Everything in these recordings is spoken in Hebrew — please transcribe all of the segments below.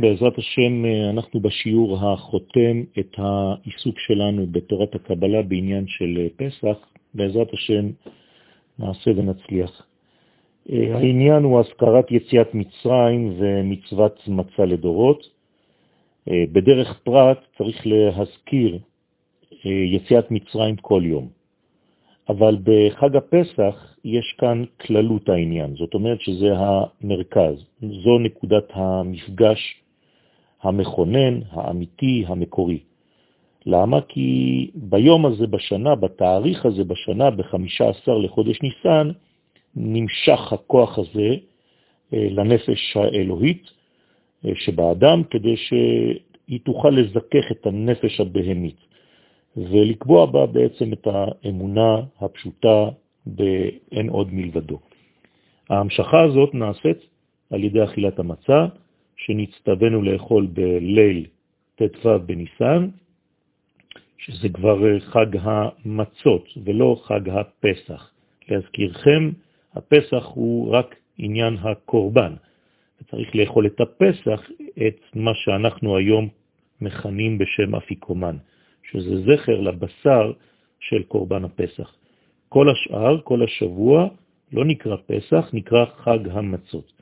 בעזרת השם אנחנו בשיעור החותם את העיסוק שלנו בתורת הקבלה בעניין של פסח. בעזרת השם נעשה ונצליח. העניין הוא הזכרת יציאת מצרים ומצוות מצה לדורות. בדרך פרט צריך להזכיר יציאת מצרים כל יום. אבל בחג הפסח יש כאן כללות העניין, זאת אומרת שזה המרכז, זו נקודת המפגש המכונן, האמיתי, המקורי. למה? כי ביום הזה בשנה, בתאריך הזה בשנה, ב-15 לחודש ניסן, נמשך הכוח הזה אה, לנפש האלוהית אה, שבאדם, כדי שהיא תוכל לזכך את הנפש הבהמית. ולקבוע בה בעצם את האמונה הפשוטה באין עוד מלבדו. ההמשכה הזאת נעשית על ידי אכילת המצה, שנצטווינו לאכול בליל ט"ו בניסן, שזה כבר חג המצות ולא חג הפסח. להזכירכם, הפסח הוא רק עניין הקורבן. וצריך לאכול את הפסח, את מה שאנחנו היום מכנים בשם אפיקומן. שזה זכר לבשר של קורבן הפסח. כל השאר, כל השבוע, לא נקרא פסח, נקרא חג המצות.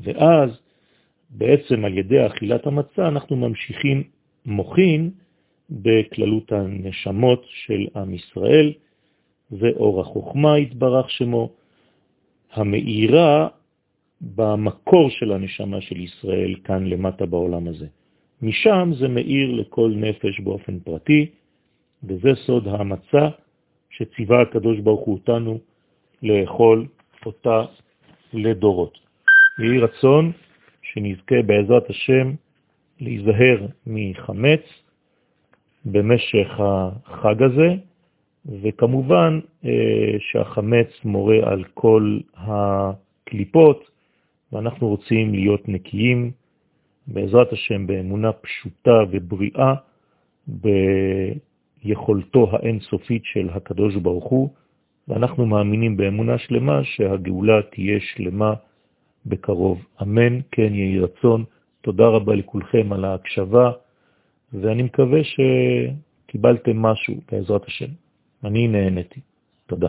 ואז בעצם על ידי אכילת המצה אנחנו ממשיכים מוכין בכללות הנשמות של עם ישראל, ואור החוכמה התברך שמו, המאירה במקור של הנשמה של ישראל כאן למטה בעולם הזה. משם זה מאיר לכל נפש באופן פרטי, וזה סוד המצה שציווה הקדוש ברוך הוא אותנו לאכול אותה לדורות. יהי רצון שנזכה בעזרת השם להיזהר מחמץ במשך החג הזה, וכמובן אה, שהחמץ מורה על כל הקליפות, ואנחנו רוצים להיות נקיים בעזרת השם, באמונה פשוטה ובריאה, ביכולתו האינסופית של הקדוש ברוך הוא, ואנחנו מאמינים באמונה שלמה שהגאולה תהיה שלמה בקרוב. אמן, כן יהי רצון. תודה רבה לכולכם על ההקשבה, ואני מקווה שקיבלתם משהו בעזרת השם. אני נהניתי. תודה.